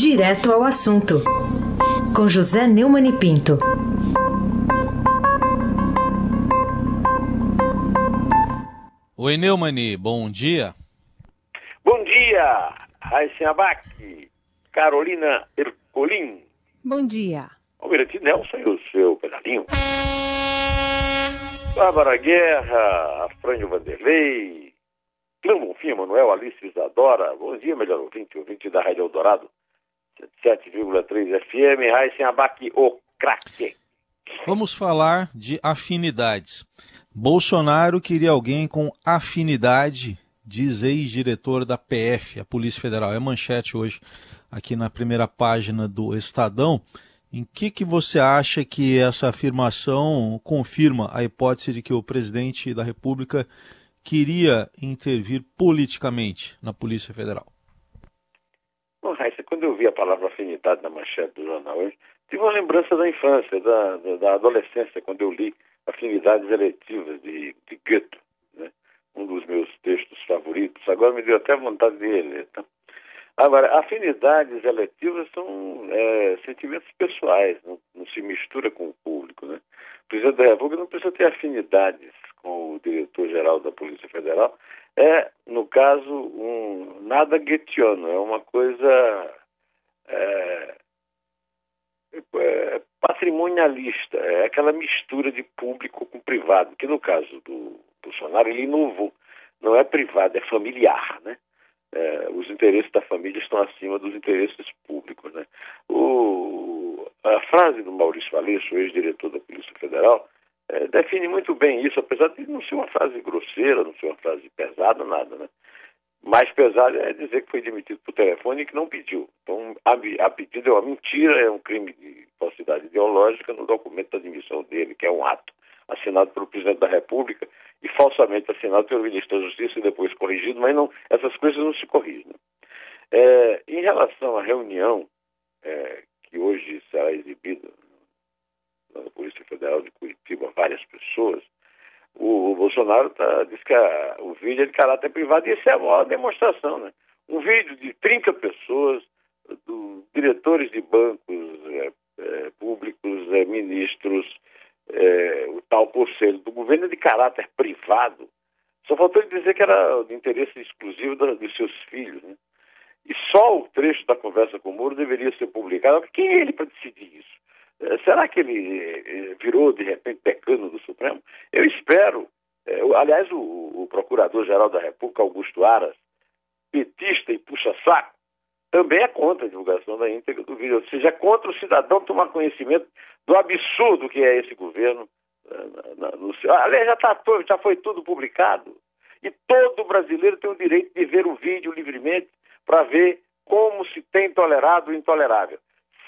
Direto ao assunto, com José Neumann e Pinto. Oi, Neumani, bom dia. Bom dia, Raíssa Abac, Carolina Ercolim. Bom dia. Almirante Nelson e o seu pedalinho. Bárbara Guerra, Afrânio Vanderlei, Clã Bonfim, Manuel, Alice Isadora. Bom dia, melhor ouvinte, ouvinte da Rádio Eldorado, 7,3 FM, Raíssa Abac, o craque. Vamos falar de afinidades. Bolsonaro queria alguém com afinidade, diz ex-diretor da PF, a Polícia Federal. É manchete hoje aqui na primeira página do Estadão. Em que, que você acha que essa afirmação confirma a hipótese de que o presidente da República queria intervir politicamente na Polícia Federal? Bom, vi a palavra afinidade na manchete do jornal hoje, tive uma lembrança da infância, da, da, da adolescência, quando eu li Afinidades Eletivas de, de Goethe, né? um dos meus textos favoritos. Agora me deu até vontade de ler. Tá? Agora, afinidades eletivas são é, sentimentos pessoais, não, não, se mistura com o público. Né? O presidente da República não precisa ter afinidades com o diretor-geral da Polícia Federal. É, no caso, um nada guetiano, é uma coisa é, é, patrimonialista, é aquela mistura de público com privado, que no caso do Bolsonaro ele inovou. Não é privado, é familiar, né? é, os interesses da família estão acima dos interesses públicos. Né? O, a frase do Maurício Valeixo, ex-diretor da Polícia Federal, é, define muito bem isso, apesar de não ser uma frase grosseira, não ser uma frase pesada, nada. Né? Mais pesada é dizer que foi demitido por telefone e que não pediu. Então, a, a pedido é uma mentira, é um crime de falsidade ideológica no documento da admissão dele, que é um ato assinado pelo presidente da República e falsamente assinado pelo ministro da Justiça e depois corrigido, mas não, essas coisas não se corrigem. É, em relação à reunião é, que hoje será exibida na Polícia Federal de Curitiba, várias pessoas, o, o Bolsonaro tá, diz que a, o vídeo é de caráter privado e isso é a maior demonstração. Né? Um vídeo de 30 pessoas, do, diretores de bancos é, é públicos, é, ministros, é, o tal conselho do governo é de caráter privado. Só faltou ele dizer que era de interesse exclusivo da, dos seus filhos. Né? E só o trecho da conversa com o Moro deveria ser publicado. Quem é ele para decidir isso? É, será que ele é, virou, de repente, decano do Supremo? Eu espero. É, aliás, o, o Procurador-Geral da República, Augusto Aras, petista e puxa-saco, também é contra a divulgação da íntegra do vídeo, ou seja, é contra o cidadão tomar conhecimento do absurdo que é esse governo. Eh, no, aliás, já, tá, já foi tudo publicado. E todo brasileiro tem o direito de ver o vídeo livremente para ver como se tem tolerado o intolerável.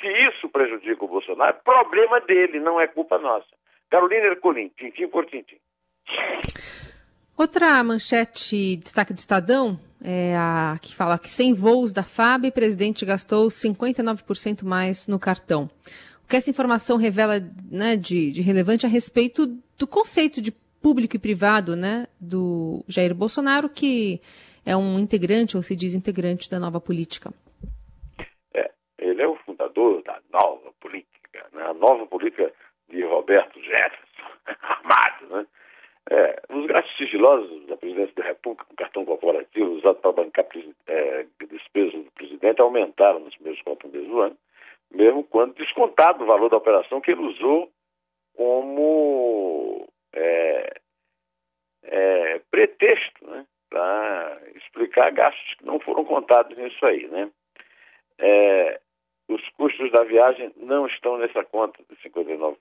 Se isso prejudica o Bolsonaro, problema dele, não é culpa nossa. Carolina Ercolim, tintim por tintim. Outra manchete, destaque do Estadão, é a que fala que sem voos da FAB, o presidente gastou 59% mais no cartão. O que essa informação revela né, de, de, relevante a respeito do conceito de público e privado né, do Jair Bolsonaro, que é um integrante, ou se diz integrante, da nova política. Nova política, né, a nova política de Roberto Jefferson, armado, né? É, os gastos sigilosos da presidência da República com cartão corporativo usado para bancar é, despesas do presidente aumentaram nos primeiros quatro meses do ano, mesmo quando descontado o valor da operação que ele usou como é, é, pretexto né, para explicar gastos que não foram contados nisso aí. Né? É, os custos da viagem não estão nessa conta de 59%,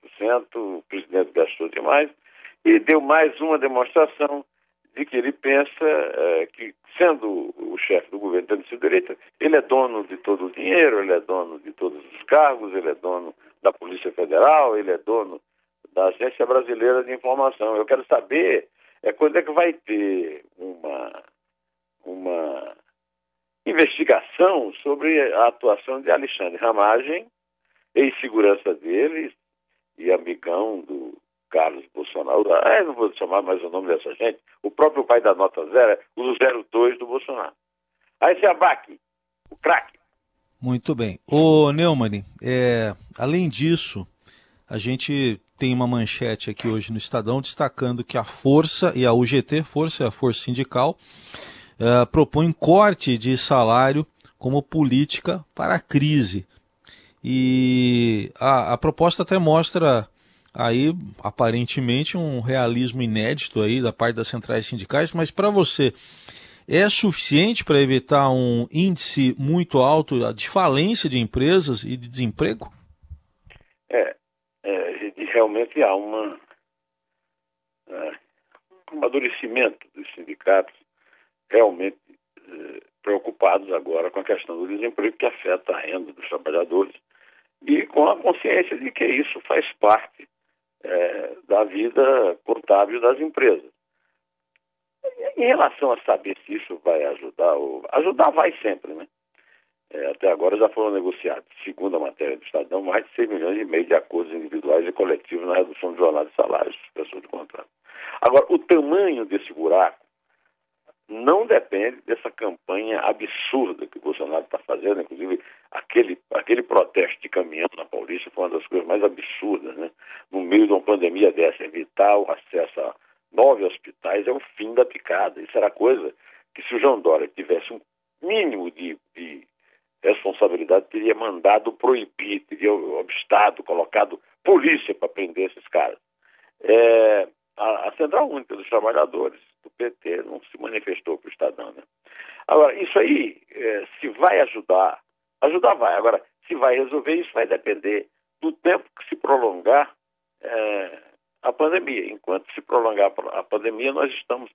o presidente gastou demais e deu mais uma demonstração de que ele pensa é, que, sendo o chefe do governo sido eleito, ele é dono de todo o dinheiro, ele é dono de todos os cargos, ele é dono da Polícia Federal, ele é dono da Agência Brasileira de Informação. Eu quero saber é quando é que vai ter uma, uma investigação sobre a atuação de Alexandre Ramagem, ex-segurança dele e amigão do Carlos Bolsonaro, ah, não vou chamar mais o nome dessa gente, o próprio pai da nota zero, o 02 do Bolsonaro. Aí se abaque, o craque. Muito bem. Ô Neumann, é, além disso, a gente tem uma manchete aqui hoje no Estadão destacando que a Força e a UGT, Força é a Força Sindical, uh, propõem corte de salário como política para a crise. E a, a proposta até mostra aí aparentemente um realismo inédito aí da parte das centrais sindicais, mas para você é suficiente para evitar um índice muito alto de falência de empresas e de desemprego? É, é realmente há uma, é, um amadurecimento dos sindicatos realmente é, preocupados agora com a questão do desemprego que afeta a renda dos trabalhadores e com a consciência de que isso faz parte é, da vida contábil das empresas. Em relação a saber se isso vai ajudar, ou... ajudar vai sempre, né? É, até agora já foram negociados, segundo a matéria do Estadão, mais de 6 milhões e meio de acordos individuais e coletivos na redução de jornada de salários das pessoas de contrato. Agora, o tamanho desse buraco não depende dessa campanha absurda que o Bolsonaro está fazendo, inclusive aquele, aquele protesto de caminhão na Paulista foi uma das coisas mais absurdas, né? No meio de uma pandemia dessa, evitar o acesso a nove hospitais é o fim da picada. Isso era coisa que se o João Dória tivesse um mínimo de, de responsabilidade, teria mandado proibir, teria obstado, colocado polícia para prender esses caras. É, a, a, Central Única dos Trabalhadores do PT não se manifestou para o Estadão. Né? Agora, isso aí, é, se vai ajudar, ajudar vai. Agora, se vai resolver, isso vai depender do tempo que se prolongar é, a pandemia. Enquanto se prolongar a pandemia, nós estamos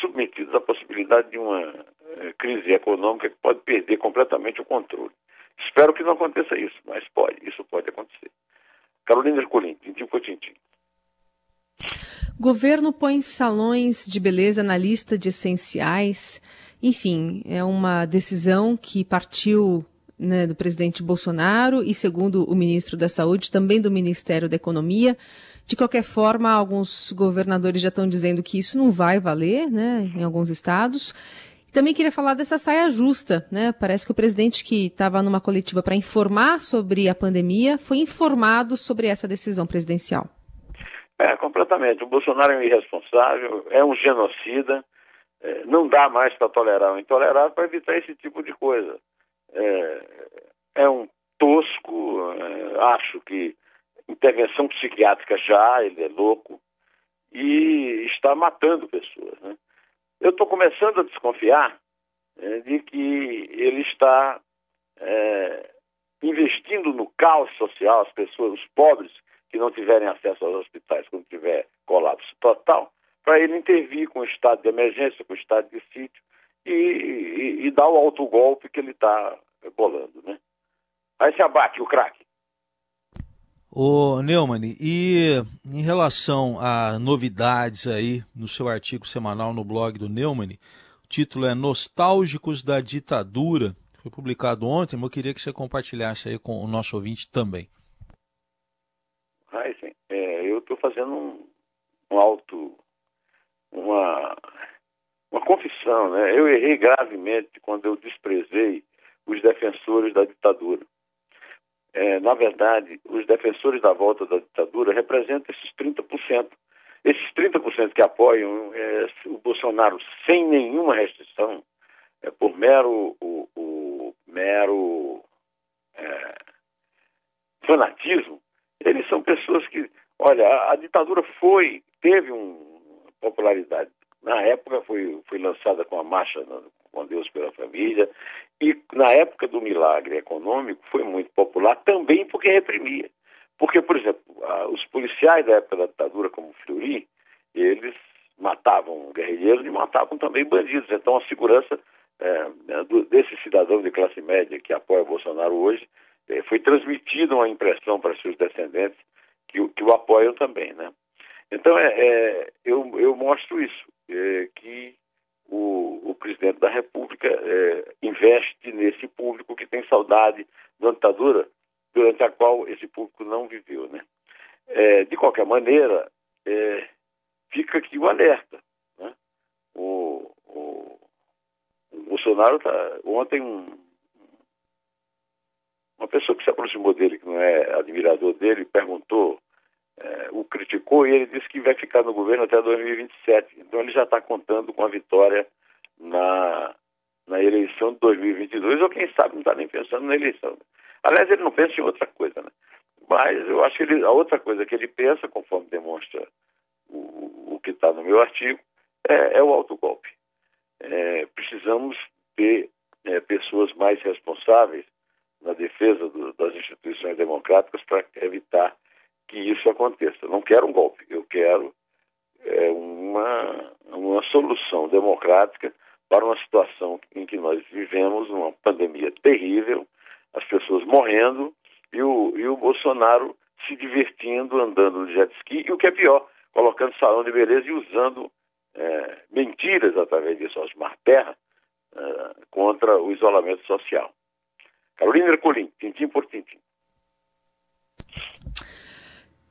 submetidos à possibilidade de uma eh, crise econômica que pode perder completamente o controle. Espero que não aconteça isso, mas pode, isso pode acontecer. Carolina Ercolim, tintim por tintim. Governo põe salões de beleza na lista de essenciais. Enfim, é uma decisão que partiu né, do presidente Bolsonaro e, segundo o ministro da Saúde, também do Ministério da Economia. De qualquer forma, alguns governadores já estão dizendo que isso não vai valer, né, em alguns estados. Também queria falar dessa saia justa, né? Parece que o presidente que estava numa coletiva para informar sobre a pandemia foi informado sobre essa decisão presidencial. É, completamente. O Bolsonaro é um irresponsável, é um genocida. É, não dá mais para tolerar o intolerável para evitar esse tipo de coisa. É, é um tosco, é, acho que intervenção psiquiátrica já, ele é louco, e está matando pessoas. Né? Eu estou começando a desconfiar é, de que ele está é, investindo no caos social, as pessoas, os pobres que não tiverem acesso aos hospitais quando tiver colapso total, para ele intervir com o estado de emergência, com o estado de sítio e, e, e dar o autogolpe que ele está bolando. Né? Aí se abate o craque. Ô Neumann, e em relação a novidades aí no seu artigo semanal no blog do Neumann, o título é Nostálgicos da Ditadura, foi publicado ontem, mas eu queria que você compartilhasse aí com o nosso ouvinte também. Sim. É, eu estou fazendo um, um auto, uma, uma confissão, né? Eu errei gravemente quando eu desprezei os defensores da ditadura é, na verdade, os defensores da volta da ditadura representam esses 30%. Esses 30% que apoiam é, o Bolsonaro sem nenhuma restrição, é, por mero, o, o mero é, fanatismo, eles são pessoas que, olha, a, a ditadura foi, teve uma popularidade. Na época foi, foi lançada com a marcha com Deus pela família, e na época do milagre econômico foi muito popular também porque reprimia. Porque, por exemplo, os policiais da época da ditadura, como Fleury, eles matavam guerrilheiros e matavam também bandidos. Então a segurança é, desse cidadão de classe média que apoia Bolsonaro hoje foi transmitida uma impressão para seus descendentes que, que o apoiam também, né? Então é, é eu, eu mostro isso, é, que o, o presidente da República é, investe nesse público que tem saudade da ditadura, durante a qual esse público não viveu. Né? É, de qualquer maneira, é, fica aqui o alerta. Né? O, o, o Bolsonaro tá, ontem um, uma pessoa que se aproximou dele, que não é admirador dele, perguntou, é, o criticou e ele disse que vai ficar no governo até 2027. Então ele já está contando com a vitória na, na eleição de 2022, ou quem sabe não está nem pensando na eleição. Aliás, ele não pensa em outra coisa, né? Mas eu acho que ele, a outra coisa que ele pensa, conforme demonstra o, o que está no meu artigo, é, é o autogolpe. É, precisamos ter é, pessoas mais responsáveis defesa do, das instituições democráticas para evitar que isso aconteça. Não quero um golpe, eu quero é, uma, uma solução democrática para uma situação em que nós vivemos uma pandemia terrível, as pessoas morrendo e o, e o Bolsonaro se divertindo, andando no jet ski, e o que é pior, colocando salão de beleza e usando é, mentiras através disso, Osmar Terra, é, contra o isolamento social. Carolina Ercolim, tintim por tintim.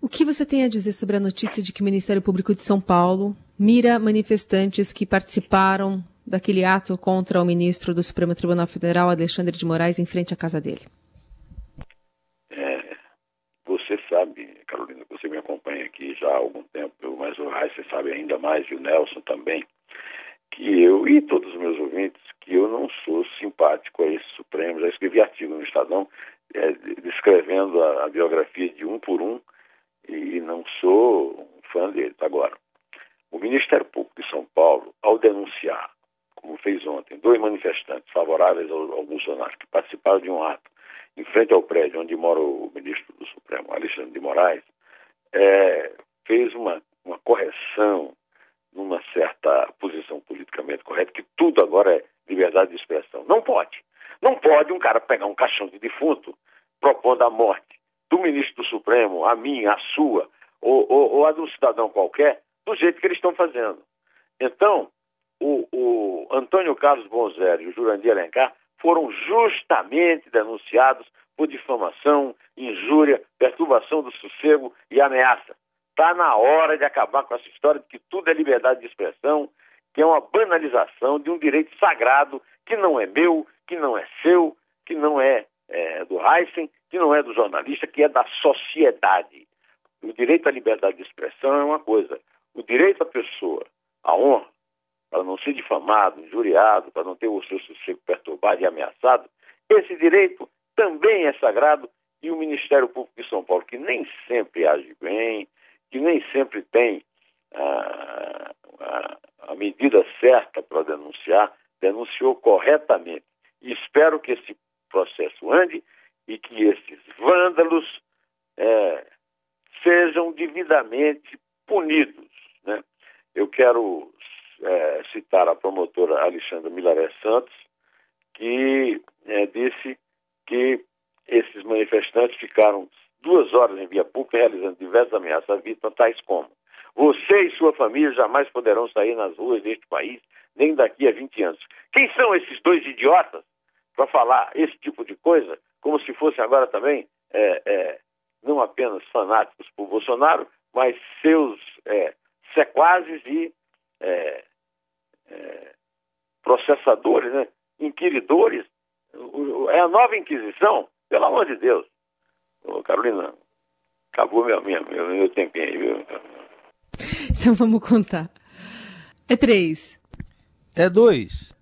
O que você tem a dizer sobre a notícia de que o Ministério Público de São Paulo mira manifestantes que participaram daquele ato contra o ministro do Supremo Tribunal Federal, Alexandre de Moraes, em frente à casa dele? É, você sabe, Carolina, você me acompanha aqui já há algum tempo, mas o Raíssa sabe ainda mais, e o Nelson também, que eu e todos os meus ouvintes, que eu não sou simpático a esse Supremo. Já escrevi artigo no Estadão é, descrevendo a, a biografia de um por um e não sou um fã dele. Agora, o Ministério Público de São Paulo, ao denunciar, como fez ontem, dois manifestantes favoráveis ao, ao Bolsonaro que participaram de um ato em frente ao prédio onde mora o ministro do Supremo, Alexandre de Moraes, é, fez uma, uma correção numa certa posição politicamente correta, que tudo agora é liberdade de expressão. Não pode. Não pode um cara pegar um caixão de defunto propondo a morte do ministro do Supremo, a minha, a sua, ou, ou, ou a de um cidadão qualquer, do jeito que eles estão fazendo. Então, o, o Antônio Carlos Bonzero e o Jurandir Alencar foram justamente denunciados por difamação, injúria, perturbação do sossego e ameaça. Está na hora de acabar com essa história de que tudo é liberdade de expressão, que é uma banalização de um direito sagrado que não é meu, que não é seu, que não é, é do Heisen, que não é do jornalista, que é da sociedade. O direito à liberdade de expressão é uma coisa. O direito à pessoa, à honra, para não ser difamado, injuriado, para não ter o seu sossego perturbado e ameaçado, esse direito também é sagrado e o Ministério Público de São Paulo, que nem sempre age bem, que nem sempre tem a, a, a medida certa para denunciar, denunciou corretamente. E espero que esse processo ande e que esses vândalos é, sejam devidamente punidos. Né? Eu quero é, citar a promotora Alexandra Milaré Santos, que é, disse que esses manifestantes ficaram duas horas em via pública realizando diversas ameaças à vítima, tais como você e sua família jamais poderão sair nas ruas deste país, nem daqui a 20 anos. Quem são esses dois idiotas para falar esse tipo de coisa, como se fossem agora também é, é, apenas fanáticos por Bolsonaro, mas seus é, sequazes e é, é, processadores, né? inquiridores. É a nova Inquisição, pelo amor de Deus. Ô, Carolina, acabou meu, meu, meu, meu tempinho aí, viu? Então vamos contar. É três. É dois.